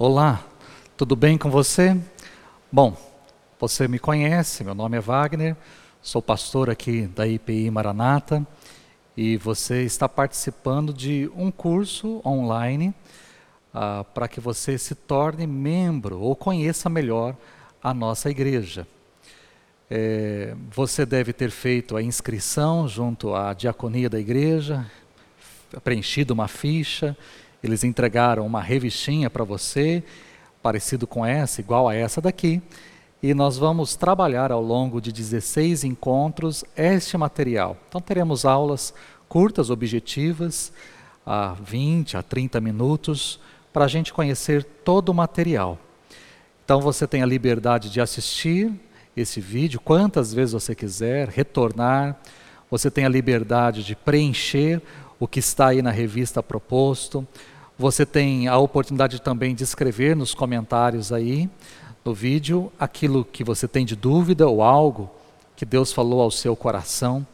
Olá, tudo bem com você? Bom, você me conhece, meu nome é Wagner, sou pastor aqui da IPI Maranata e você está participando de um curso online ah, para que você se torne membro ou conheça melhor a nossa igreja. É, você deve ter feito a inscrição junto à diaconia da igreja, preenchido uma ficha eles entregaram uma revistinha para você, parecido com essa, igual a essa daqui, e nós vamos trabalhar ao longo de 16 encontros este material. Então teremos aulas curtas, objetivas, a 20 a 30 minutos, para a gente conhecer todo o material. Então você tem a liberdade de assistir esse vídeo quantas vezes você quiser, retornar. Você tem a liberdade de preencher o que está aí na revista proposto. Você tem a oportunidade também de escrever nos comentários aí no vídeo aquilo que você tem de dúvida ou algo que Deus falou ao seu coração.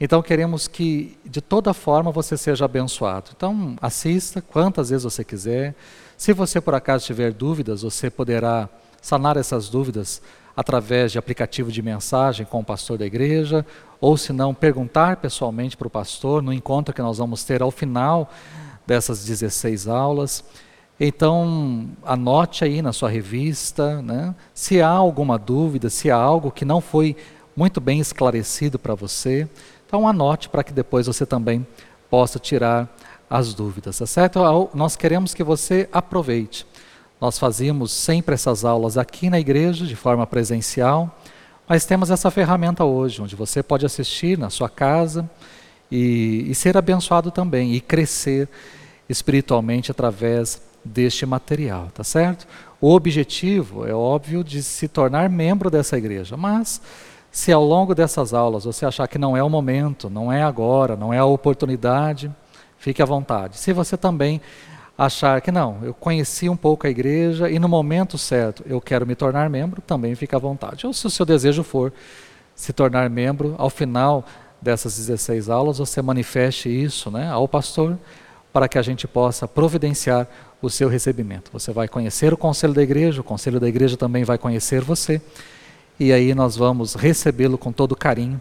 Então queremos que de toda forma você seja abençoado. Então assista quantas vezes você quiser. Se você por acaso tiver dúvidas, você poderá sanar essas dúvidas através de aplicativo de mensagem com o pastor da igreja, ou se não, perguntar pessoalmente para o pastor no encontro que nós vamos ter ao final dessas 16 aulas. Então, anote aí na sua revista, né, se há alguma dúvida, se há algo que não foi muito bem esclarecido para você, então anote para que depois você também possa tirar as dúvidas, tá certo? Nós queremos que você aproveite. Nós fazíamos sempre essas aulas aqui na igreja, de forma presencial, mas temos essa ferramenta hoje, onde você pode assistir na sua casa e, e ser abençoado também, e crescer espiritualmente através deste material, tá certo? O objetivo é óbvio de se tornar membro dessa igreja, mas se ao longo dessas aulas você achar que não é o momento, não é agora, não é a oportunidade, fique à vontade. Se você também achar que não, eu conheci um pouco a igreja e no momento certo eu quero me tornar membro, também fica à vontade. Ou se o seu desejo for se tornar membro, ao final dessas 16 aulas você manifeste isso né, ao pastor para que a gente possa providenciar o seu recebimento. Você vai conhecer o conselho da igreja, o conselho da igreja também vai conhecer você, e aí nós vamos recebê-lo com todo carinho,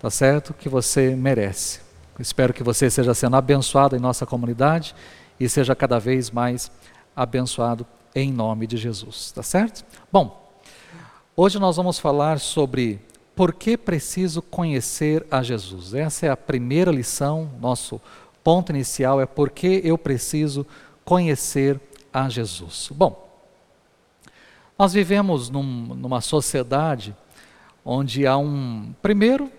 tá certo? Que você merece. Espero que você seja sendo abençoado em nossa comunidade e seja cada vez mais abençoado em nome de Jesus, tá certo? Bom, hoje nós vamos falar sobre por que preciso conhecer a Jesus. Essa é a primeira lição, nosso ponto inicial é por que eu preciso conhecer a Jesus. Bom, nós vivemos num, numa sociedade onde há um. Primeiro,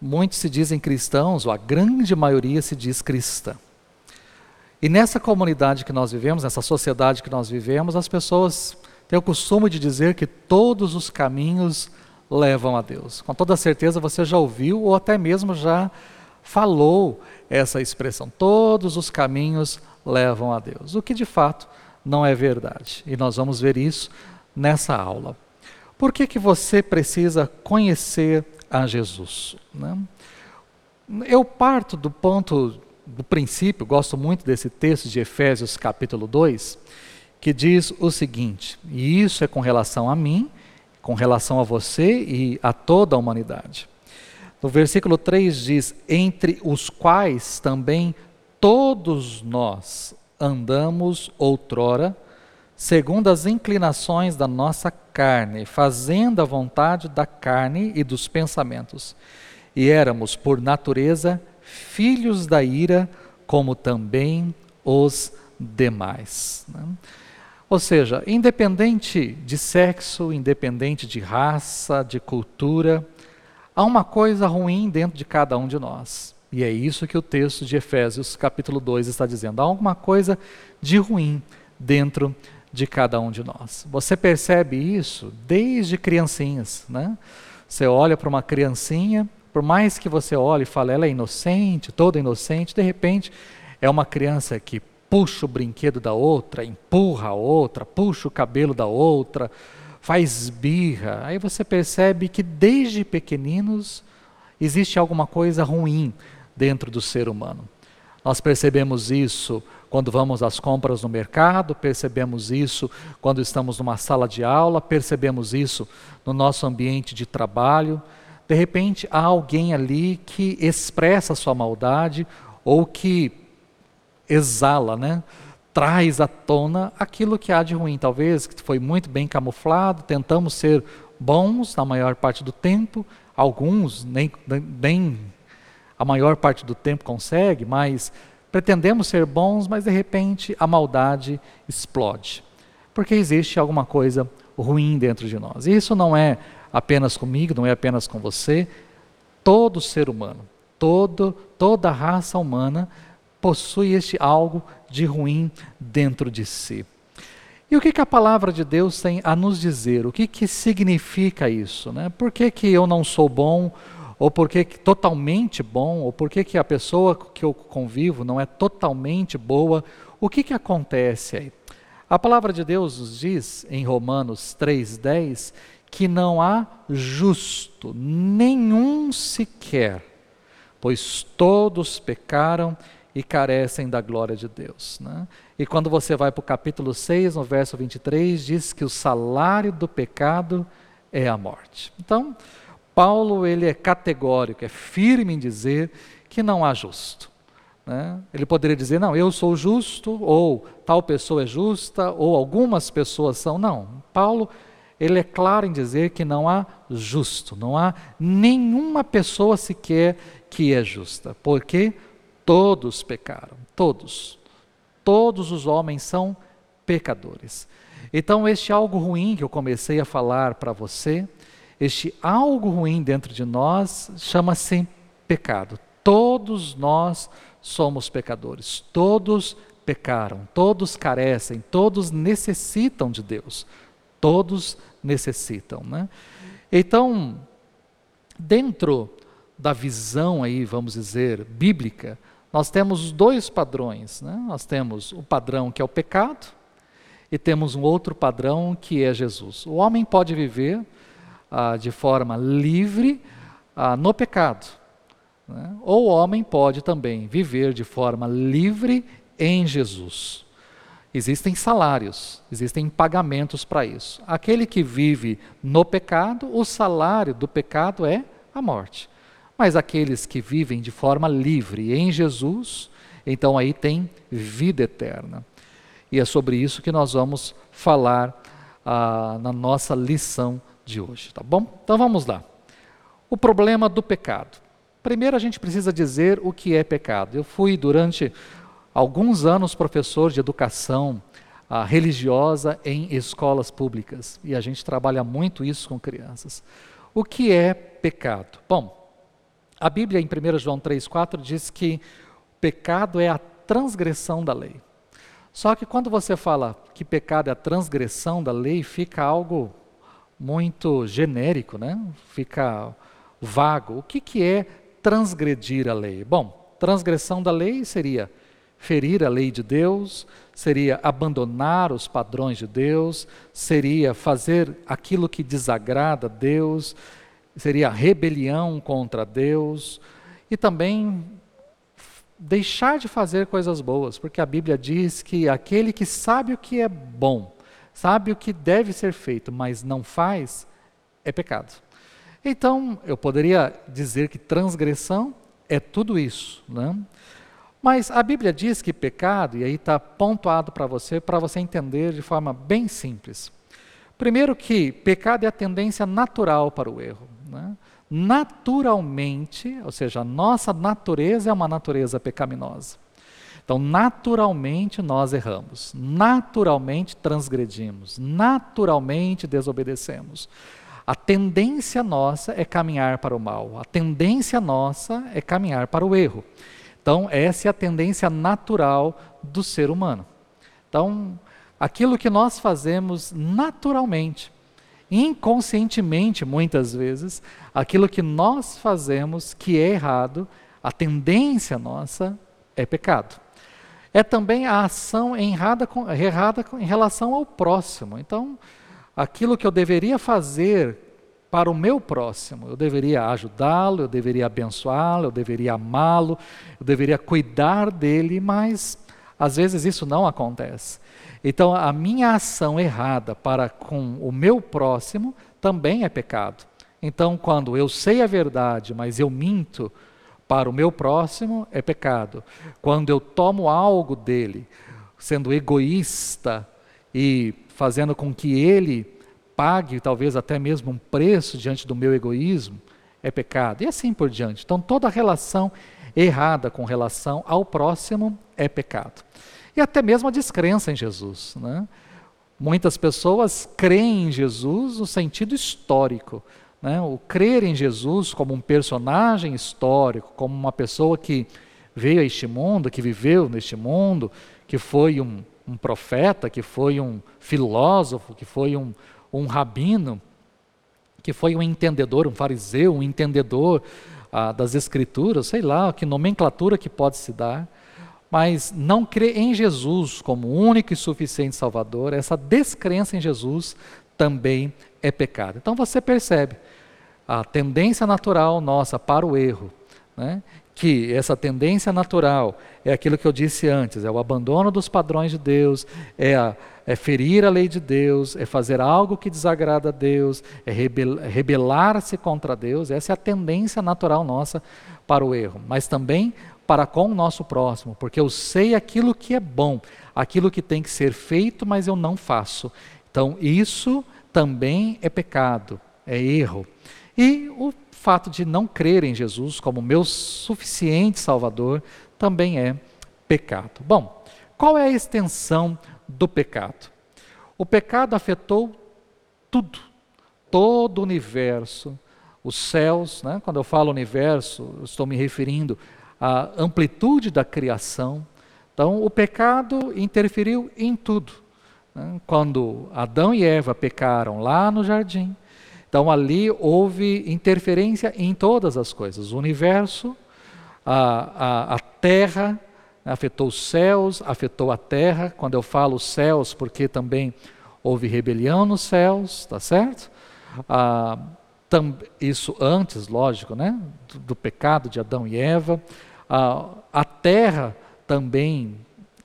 muitos se dizem cristãos, ou a grande maioria se diz cristã. E nessa comunidade que nós vivemos, nessa sociedade que nós vivemos, as pessoas têm o costume de dizer que todos os caminhos levam a Deus. Com toda certeza você já ouviu ou até mesmo já falou essa expressão: todos os caminhos levam a Deus. O que de fato não é verdade. E nós vamos ver isso nessa aula. Por que, que você precisa conhecer a Jesus? Né? Eu parto do ponto do princípio, gosto muito desse texto de Efésios capítulo 2, que diz o seguinte, e isso é com relação a mim, com relação a você e a toda a humanidade. No versículo 3 diz: Entre os quais também todos nós andamos outrora, segundo as inclinações da nossa carne, fazendo a vontade da carne e dos pensamentos. E éramos, por natureza, filhos da ira, como também os demais. Né? Ou seja, independente de sexo, independente de raça, de cultura, há uma coisa ruim dentro de cada um de nós. E é isso que o texto de Efésios, capítulo 2, está dizendo. Há alguma coisa de ruim dentro de cada um de nós. Você percebe isso desde criancinhas, né? Você olha para uma criancinha por mais que você olhe e fale, ela é inocente, toda inocente, de repente é uma criança que puxa o brinquedo da outra, empurra a outra, puxa o cabelo da outra, faz birra. Aí você percebe que desde pequeninos existe alguma coisa ruim dentro do ser humano. Nós percebemos isso quando vamos às compras no mercado, percebemos isso quando estamos numa sala de aula, percebemos isso no nosso ambiente de trabalho. De repente, há alguém ali que expressa sua maldade ou que exala, né? traz à tona aquilo que há de ruim. Talvez que foi muito bem camuflado, tentamos ser bons na maior parte do tempo, alguns nem, nem a maior parte do tempo consegue, mas pretendemos ser bons, mas de repente a maldade explode. Porque existe alguma coisa ruim dentro de nós. E isso não é apenas comigo, não é apenas com você, todo ser humano, todo, toda raça humana possui este algo de ruim dentro de si. E o que, que a palavra de Deus tem a nos dizer? O que, que significa isso? Né? Por que, que eu não sou bom? Ou por que totalmente bom? Ou por que, que a pessoa que eu convivo não é totalmente boa? O que, que acontece aí? A palavra de Deus nos diz em Romanos 3,10 que não há justo, nenhum sequer, pois todos pecaram e carecem da glória de Deus. Né? E quando você vai para o capítulo 6, no verso 23, diz que o salário do pecado é a morte. Então, Paulo ele é categórico, é firme em dizer que não há justo. Né? Ele poderia dizer, não, eu sou justo, ou tal pessoa é justa, ou algumas pessoas são. Não, Paulo ele é claro em dizer que não há justo, não há nenhuma pessoa sequer que é justa. Porque Todos pecaram, todos. Todos os homens são pecadores. Então, este algo ruim que eu comecei a falar para você, este algo ruim dentro de nós, chama-se pecado. Todos nós somos pecadores, todos pecaram, todos carecem, todos necessitam de Deus, todos necessitam. Né? Então, dentro da visão aí, vamos dizer, bíblica, nós temos dois padrões. Né? Nós temos o padrão que é o pecado e temos um outro padrão que é Jesus. O homem pode viver ah, de forma livre ah, no pecado. Né? Ou o homem pode também viver de forma livre em Jesus. Existem salários, existem pagamentos para isso. Aquele que vive no pecado, o salário do pecado é a morte. Mas aqueles que vivem de forma livre em Jesus, então aí tem vida eterna. E é sobre isso que nós vamos falar ah, na nossa lição de hoje, tá bom? Então vamos lá. O problema do pecado. Primeiro a gente precisa dizer o que é pecado. Eu fui durante alguns anos professor de educação ah, religiosa em escolas públicas e a gente trabalha muito isso com crianças. O que é pecado? Bom, a Bíblia, em 1 João 3,4, diz que pecado é a transgressão da lei. Só que quando você fala que pecado é a transgressão da lei, fica algo muito genérico, né? fica vago. O que, que é transgredir a lei? Bom, transgressão da lei seria ferir a lei de Deus, seria abandonar os padrões de Deus, seria fazer aquilo que desagrada a Deus, seria rebelião contra Deus e também deixar de fazer coisas boas, porque a Bíblia diz que aquele que sabe o que é bom, sabe o que deve ser feito, mas não faz, é pecado. Então, eu poderia dizer que transgressão é tudo isso, né? Mas a Bíblia diz que pecado, e aí está pontuado para você, para você entender de forma bem simples. Primeiro que pecado é a tendência natural para o erro. Né? Naturalmente, ou seja, a nossa natureza é uma natureza pecaminosa. Então, naturalmente nós erramos, naturalmente transgredimos, naturalmente desobedecemos. A tendência nossa é caminhar para o mal, a tendência nossa é caminhar para o erro. Então, essa é a tendência natural do ser humano. Então, aquilo que nós fazemos naturalmente, inconscientemente, muitas vezes, aquilo que nós fazemos que é errado, a tendência nossa é pecado. É também a ação errada, errada em relação ao próximo. Então, aquilo que eu deveria fazer para o meu próximo, eu deveria ajudá-lo, eu deveria abençoá-lo, eu deveria amá-lo, eu deveria cuidar dele, mas às vezes isso não acontece. Então, a minha ação errada para com o meu próximo também é pecado. Então, quando eu sei a verdade, mas eu minto para o meu próximo, é pecado. Quando eu tomo algo dele, sendo egoísta e fazendo com que ele pague talvez até mesmo um preço diante do meu egoísmo, é pecado. E assim por diante. Então, toda relação errada com relação ao próximo é pecado. E até mesmo a descrença em Jesus. Né? Muitas pessoas creem em Jesus no sentido histórico. Né? O crer em Jesus como um personagem histórico, como uma pessoa que veio a este mundo, que viveu neste mundo, que foi um, um profeta, que foi um filósofo, que foi um, um rabino, que foi um entendedor, um fariseu, um entendedor ah, das escrituras, sei lá, que nomenclatura que pode se dar, mas não crer em Jesus como único e suficiente Salvador, essa descrença em Jesus também é pecado. Então você percebe a tendência natural nossa para o erro, né? que essa tendência natural é aquilo que eu disse antes, é o abandono dos padrões de Deus, é, a, é ferir a lei de Deus, é fazer algo que desagrada a Deus, é rebelar-se contra Deus, essa é a tendência natural nossa para o erro, mas também para com o nosso próximo, porque eu sei aquilo que é bom, aquilo que tem que ser feito, mas eu não faço. Então, isso também é pecado, é erro. E o fato de não crer em Jesus como meu suficiente Salvador também é pecado. Bom, qual é a extensão do pecado? O pecado afetou tudo, todo o universo, os céus, né? quando eu falo universo, estou me referindo à amplitude da criação. Então, o pecado interferiu em tudo. Né? Quando Adão e Eva pecaram lá no jardim, então ali houve interferência em todas as coisas. O universo, a, a, a terra, afetou os céus, afetou a terra. Quando eu falo céus, porque também houve rebelião nos céus, tá certo? Ah, tam, isso antes, lógico, né? Do, do, pecado de Adão e Eva. Ah, a terra também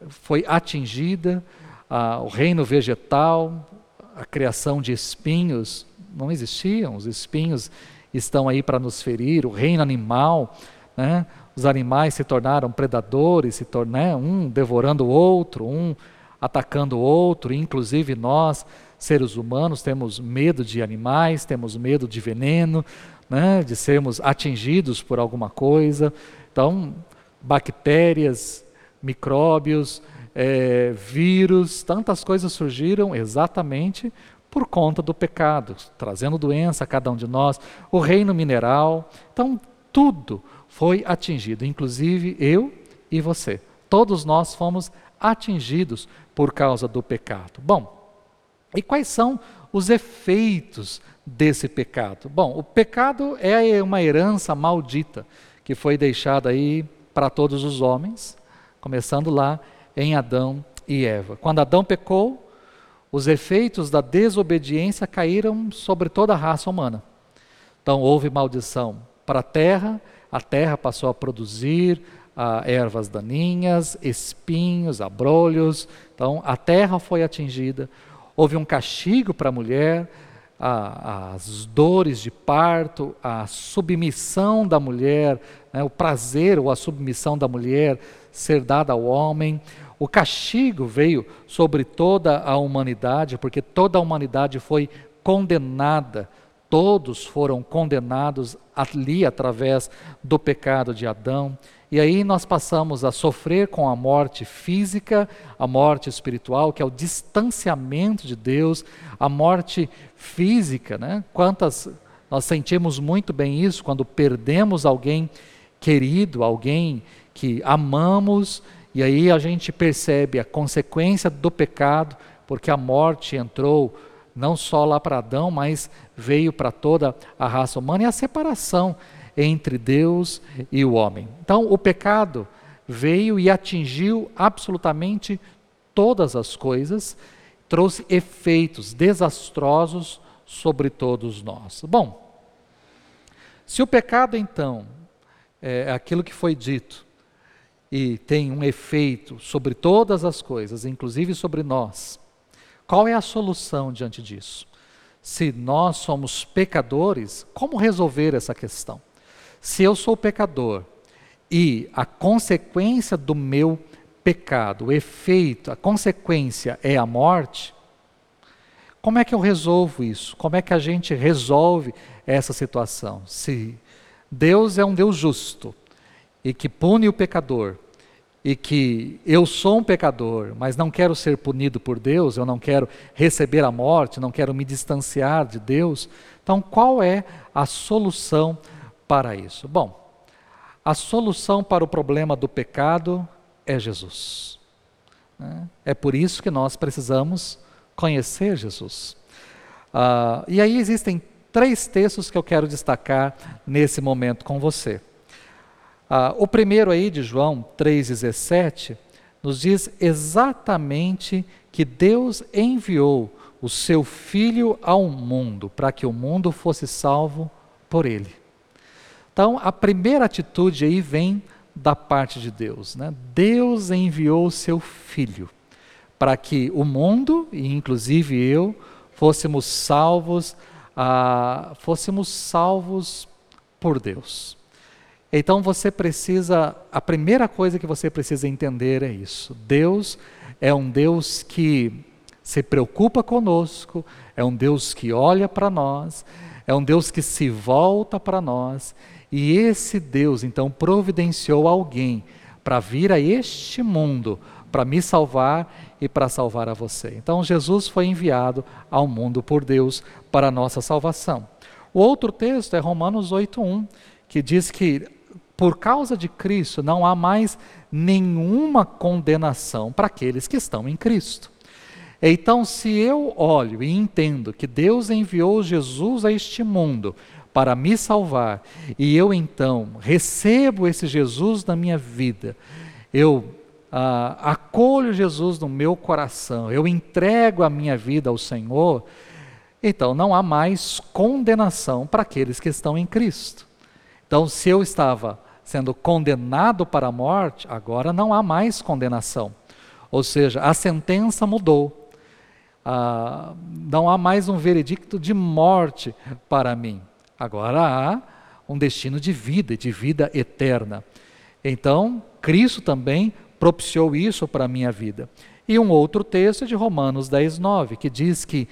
foi atingida, ah, o reino vegetal, a criação de espinhos não existiam, os espinhos estão aí para nos ferir, o reino animal, né? Os animais se tornaram predadores, se tornam né? um devorando o outro, um atacando o outro, inclusive nós, seres humanos, temos medo de animais, temos medo de veneno, né? de sermos atingidos por alguma coisa. Então, bactérias, micróbios, é, vírus, tantas coisas surgiram exatamente por conta do pecado, trazendo doença a cada um de nós, o reino mineral. Então, tudo foi atingido, inclusive eu e você. Todos nós fomos atingidos por causa do pecado. Bom, e quais são os efeitos desse pecado? Bom, o pecado é uma herança maldita que foi deixada aí para todos os homens, começando lá em Adão e Eva. Quando Adão pecou, os efeitos da desobediência caíram sobre toda a raça humana. Então houve maldição para a terra, a terra passou a produzir ah, ervas daninhas, espinhos, abrolhos. Então a terra foi atingida. Houve um castigo para a mulher, as dores de parto, a submissão da mulher, né, o prazer ou a submissão da mulher ser dada ao homem. O castigo veio sobre toda a humanidade, porque toda a humanidade foi condenada, todos foram condenados ali através do pecado de Adão. E aí nós passamos a sofrer com a morte física, a morte espiritual, que é o distanciamento de Deus, a morte física, né? Quantas nós sentimos muito bem isso quando perdemos alguém querido, alguém que amamos e aí a gente percebe a consequência do pecado, porque a morte entrou não só lá para Adão, mas veio para toda a raça humana e a separação entre Deus e o homem. Então, o pecado veio e atingiu absolutamente todas as coisas, trouxe efeitos desastrosos sobre todos nós. Bom, se o pecado então é aquilo que foi dito, e tem um efeito sobre todas as coisas, inclusive sobre nós, qual é a solução diante disso? Se nós somos pecadores, como resolver essa questão? Se eu sou pecador e a consequência do meu pecado, o efeito, a consequência é a morte, como é que eu resolvo isso? Como é que a gente resolve essa situação? Se Deus é um Deus justo e que pune o pecador, e que eu sou um pecador, mas não quero ser punido por Deus, eu não quero receber a morte, não quero me distanciar de Deus. Então, qual é a solução para isso? Bom, a solução para o problema do pecado é Jesus. Né? É por isso que nós precisamos conhecer Jesus. Uh, e aí existem três textos que eu quero destacar nesse momento com você. Ah, o primeiro aí de João 3,17 nos diz exatamente que Deus enviou o seu Filho ao mundo para que o mundo fosse salvo por ele. Então, a primeira atitude aí vem da parte de Deus. Né? Deus enviou o seu Filho para que o mundo, e inclusive eu, fôssemos salvos, ah, fôssemos salvos por Deus. Então você precisa, a primeira coisa que você precisa entender é isso. Deus é um Deus que se preocupa conosco, é um Deus que olha para nós, é um Deus que se volta para nós, e esse Deus então providenciou alguém para vir a este mundo, para me salvar e para salvar a você. Então Jesus foi enviado ao mundo por Deus para a nossa salvação. O outro texto é Romanos 8:1, que diz que por causa de Cristo, não há mais nenhuma condenação para aqueles que estão em Cristo. Então, se eu olho e entendo que Deus enviou Jesus a este mundo para me salvar, e eu então recebo esse Jesus na minha vida, eu ah, acolho Jesus no meu coração, eu entrego a minha vida ao Senhor, então não há mais condenação para aqueles que estão em Cristo. Então, se eu estava sendo condenado para a morte, agora não há mais condenação. Ou seja, a sentença mudou. Ah, não há mais um veredicto de morte para mim. Agora há um destino de vida, de vida eterna. Então, Cristo também propiciou isso para a minha vida. E um outro texto é de Romanos 10, 9, que diz que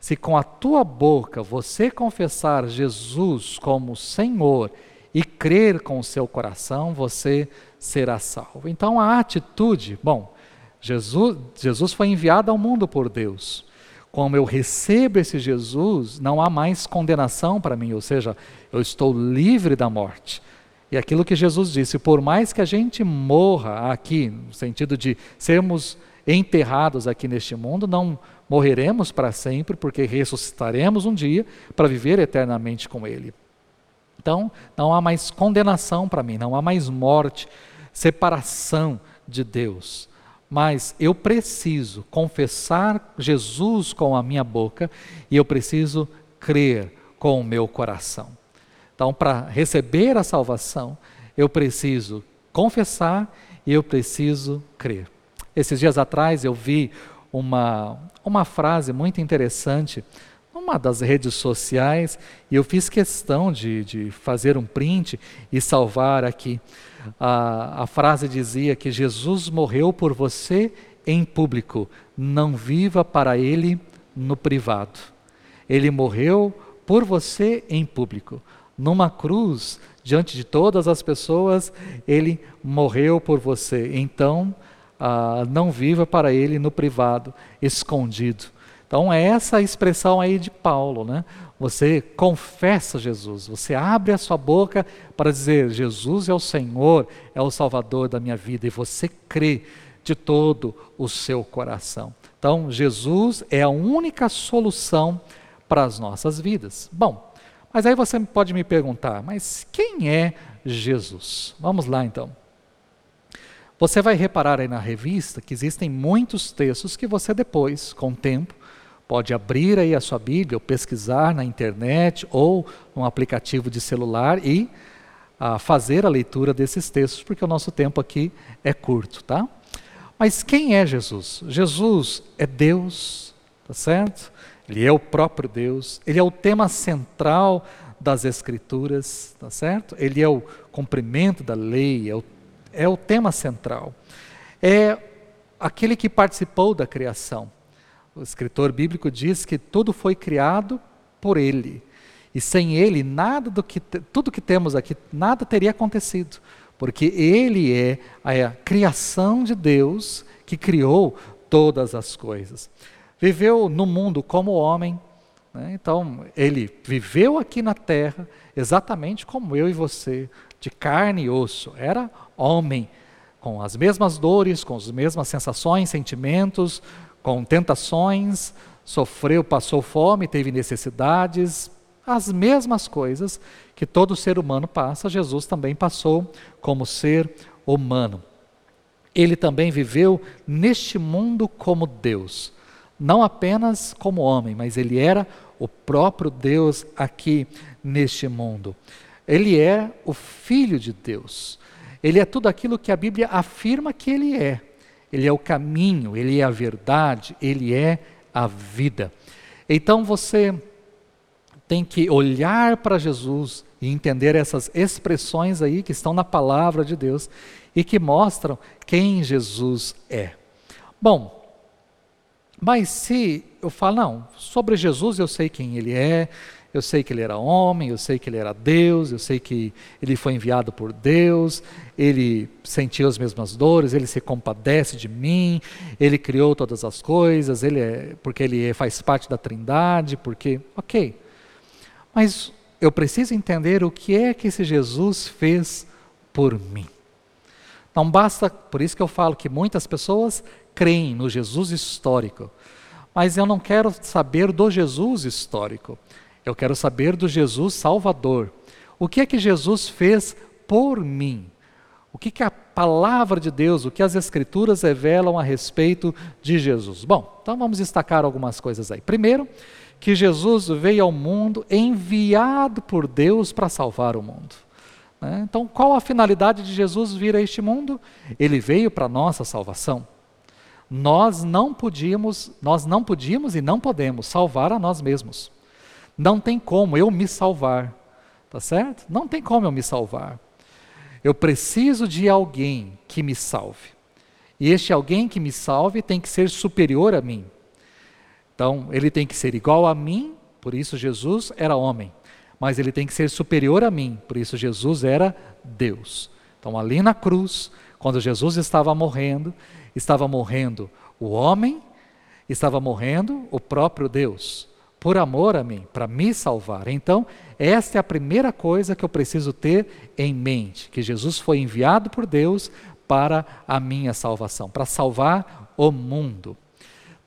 se com a tua boca você confessar Jesus como Senhor e crer com o seu coração, você será salvo. Então a atitude, bom, Jesus, Jesus foi enviado ao mundo por Deus. Como eu recebo esse Jesus, não há mais condenação para mim, ou seja, eu estou livre da morte. E aquilo que Jesus disse, por mais que a gente morra aqui, no sentido de sermos enterrados aqui neste mundo, não morreremos para sempre, porque ressuscitaremos um dia para viver eternamente com Ele. Então, não há mais condenação para mim, não há mais morte, separação de Deus. Mas eu preciso confessar Jesus com a minha boca e eu preciso crer com o meu coração. Então, para receber a salvação, eu preciso confessar e eu preciso crer. Esses dias atrás eu vi uma, uma frase muito interessante uma das redes sociais e eu fiz questão de, de fazer um print e salvar aqui. A, a frase dizia que Jesus morreu por você em público, não viva para ele no privado. Ele morreu por você em público. Numa cruz, diante de todas as pessoas, ele morreu por você. Então, ah, não viva para ele no privado, escondido. Então é essa expressão aí de Paulo, né? Você confessa Jesus, você abre a sua boca para dizer: Jesus é o Senhor, é o Salvador da minha vida, e você crê de todo o seu coração. Então, Jesus é a única solução para as nossas vidas. Bom, mas aí você pode me perguntar: mas quem é Jesus? Vamos lá então. Você vai reparar aí na revista que existem muitos textos que você depois, com o tempo, Pode abrir aí a sua Bíblia, ou pesquisar na internet ou num aplicativo de celular e a fazer a leitura desses textos, porque o nosso tempo aqui é curto, tá? Mas quem é Jesus? Jesus é Deus, tá certo? Ele é o próprio Deus, ele é o tema central das Escrituras, tá certo? Ele é o cumprimento da lei, é o, é o tema central. É aquele que participou da criação. O escritor bíblico diz que tudo foi criado por ele. E sem ele, nada do que tudo que temos aqui, nada teria acontecido, porque ele é a criação de Deus que criou todas as coisas. Viveu no mundo como homem, né? então ele viveu aqui na terra exatamente como eu e você, de carne e osso. Era homem, com as mesmas dores, com as mesmas sensações, sentimentos, com tentações, sofreu, passou fome, teve necessidades, as mesmas coisas que todo ser humano passa, Jesus também passou como ser humano. Ele também viveu neste mundo como Deus, não apenas como homem, mas ele era o próprio Deus aqui neste mundo. Ele é o Filho de Deus. Ele é tudo aquilo que a Bíblia afirma que ele é. Ele é o caminho, ele é a verdade, ele é a vida. Então você tem que olhar para Jesus e entender essas expressões aí que estão na palavra de Deus e que mostram quem Jesus é. Bom, mas se eu falo, não, sobre Jesus eu sei quem ele é, eu sei que ele era homem, eu sei que ele era Deus, eu sei que ele foi enviado por Deus, ele sentiu as mesmas dores, ele se compadece de mim, ele criou todas as coisas, ele é, porque ele faz parte da Trindade, porque, ok. Mas eu preciso entender o que é que esse Jesus fez por mim. Não basta, por isso que eu falo que muitas pessoas creem no Jesus histórico, mas eu não quero saber do Jesus histórico. Eu quero saber do Jesus Salvador. O que é que Jesus fez por mim? O que, que a palavra de Deus, o que as Escrituras revelam a respeito de Jesus? Bom, então vamos destacar algumas coisas aí. Primeiro, que Jesus veio ao mundo enviado por Deus para salvar o mundo. Né? Então, qual a finalidade de Jesus vir a este mundo? Ele veio para nossa salvação. Nós não podíamos, nós não podíamos e não podemos salvar a nós mesmos. Não tem como eu me salvar, tá certo? Não tem como eu me salvar. Eu preciso de alguém que me salve. E este alguém que me salve tem que ser superior a mim. Então, ele tem que ser igual a mim, por isso Jesus era homem. Mas ele tem que ser superior a mim, por isso Jesus era Deus. Então, ali na cruz, quando Jesus estava morrendo, estava morrendo o homem, estava morrendo o próprio Deus por amor a mim, para me salvar. Então, esta é a primeira coisa que eu preciso ter em mente: que Jesus foi enviado por Deus para a minha salvação, para salvar o mundo.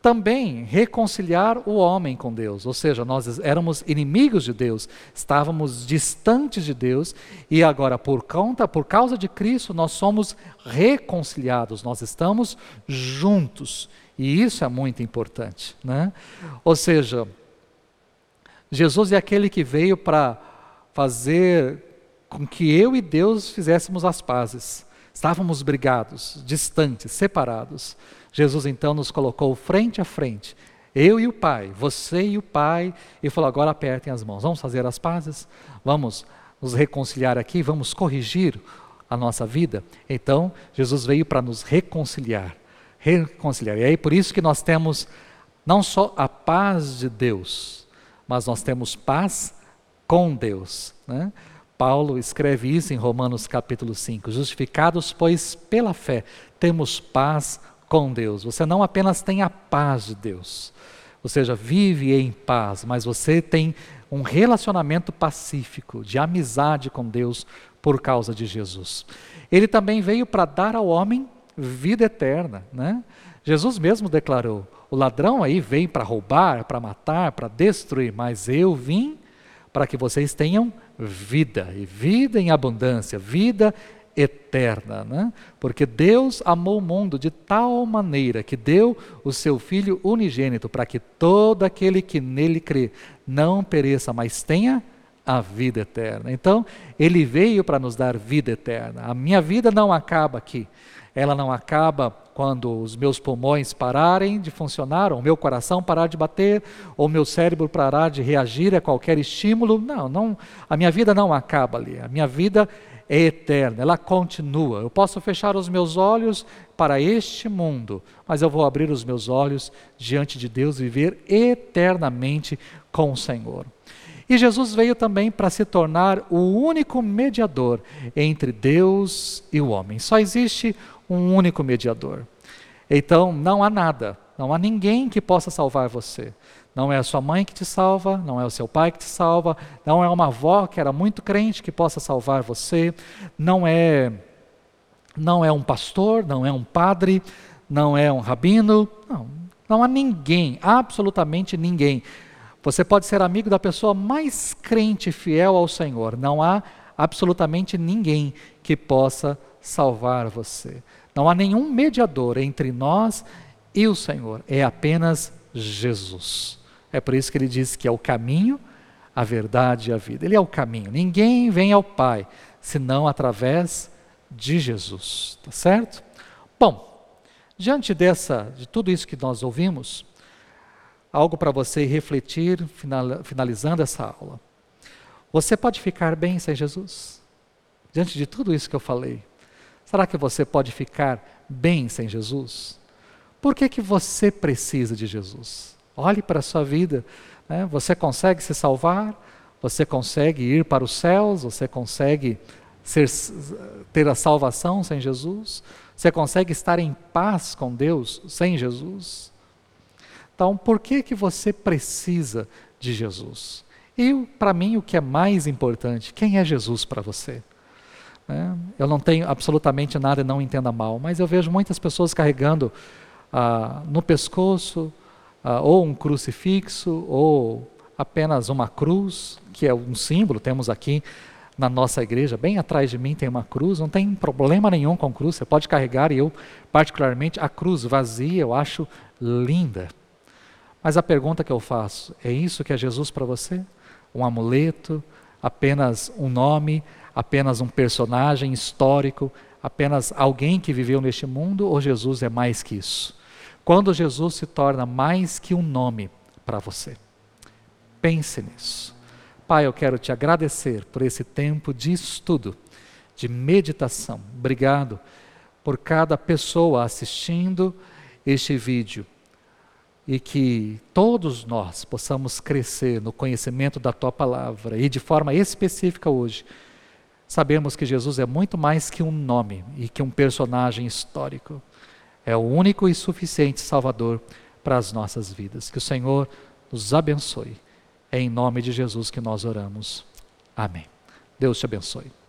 Também reconciliar o homem com Deus, ou seja, nós éramos inimigos de Deus, estávamos distantes de Deus e agora por conta, por causa de Cristo, nós somos reconciliados, nós estamos juntos. E isso é muito importante, né? Ou seja, Jesus é aquele que veio para fazer com que eu e Deus fizéssemos as pazes. Estávamos brigados, distantes, separados. Jesus então nos colocou frente a frente, eu e o Pai, você e o Pai, e falou: agora apertem as mãos, vamos fazer as pazes, vamos nos reconciliar aqui, vamos corrigir a nossa vida. Então, Jesus veio para nos reconciliar, reconciliar. E aí por isso que nós temos não só a paz de Deus, mas nós temos paz com Deus. Né? Paulo escreve isso em Romanos capítulo 5. Justificados, pois, pela fé, temos paz com Deus. Você não apenas tem a paz de Deus, ou seja, vive em paz, mas você tem um relacionamento pacífico, de amizade com Deus por causa de Jesus. Ele também veio para dar ao homem vida eterna. Né? Jesus mesmo declarou: o ladrão aí vem para roubar, para matar, para destruir, mas eu vim para que vocês tenham vida, e vida em abundância, vida eterna, né? Porque Deus amou o mundo de tal maneira que deu o seu Filho unigênito para que todo aquele que nele crê não pereça, mas tenha a vida eterna. Então, ele veio para nos dar vida eterna. A minha vida não acaba aqui. Ela não acaba quando os meus pulmões pararem de funcionar, ou o meu coração parar de bater, ou o meu cérebro parar de reagir a qualquer estímulo. Não, não, a minha vida não acaba ali. A minha vida é eterna, ela continua. Eu posso fechar os meus olhos para este mundo, mas eu vou abrir os meus olhos diante de Deus e viver eternamente com o Senhor. E Jesus veio também para se tornar o único mediador entre Deus e o homem. Só existe um único mediador. Então, não há nada, não há ninguém que possa salvar você. Não é a sua mãe que te salva, não é o seu pai que te salva, não é uma avó que era muito crente que possa salvar você, não é não é um pastor, não é um padre, não é um rabino, não, não há ninguém, absolutamente ninguém. Você pode ser amigo da pessoa mais crente e fiel ao Senhor, não há absolutamente ninguém que possa salvar você. Não há nenhum mediador entre nós e o Senhor, é apenas Jesus. É por isso que ele diz que é o caminho, a verdade e a vida. Ele é o caminho. Ninguém vem ao Pai senão através de Jesus, tá certo? Bom, diante dessa, de tudo isso que nós ouvimos, algo para você refletir, finalizando essa aula. Você pode ficar bem sem Jesus? Diante de tudo isso que eu falei, será que você pode ficar bem sem Jesus? Por que, que você precisa de Jesus? Olhe para a sua vida. Né? Você consegue se salvar? Você consegue ir para os céus? Você consegue ser, ter a salvação sem Jesus? Você consegue estar em paz com Deus sem Jesus? Então, por que, que você precisa de Jesus? E, para mim, o que é mais importante, quem é Jesus para você? Né? Eu não tenho absolutamente nada, não entenda mal, mas eu vejo muitas pessoas carregando ah, no pescoço ah, ou um crucifixo ou apenas uma cruz, que é um símbolo, temos aqui na nossa igreja, bem atrás de mim tem uma cruz, não tem problema nenhum com cruz, você pode carregar, e eu, particularmente, a cruz vazia, eu acho linda. Mas a pergunta que eu faço, é isso que é Jesus para você? Um amuleto, apenas um nome, apenas um personagem histórico, apenas alguém que viveu neste mundo, ou Jesus é mais que isso? Quando Jesus se torna mais que um nome para você. Pense nisso. Pai, eu quero te agradecer por esse tempo de estudo, de meditação. Obrigado por cada pessoa assistindo este vídeo e que todos nós possamos crescer no conhecimento da tua palavra e de forma específica hoje. Sabemos que Jesus é muito mais que um nome e que um personagem histórico é o único e suficiente Salvador para as nossas vidas. Que o Senhor nos abençoe. É em nome de Jesus que nós oramos. Amém. Deus te abençoe.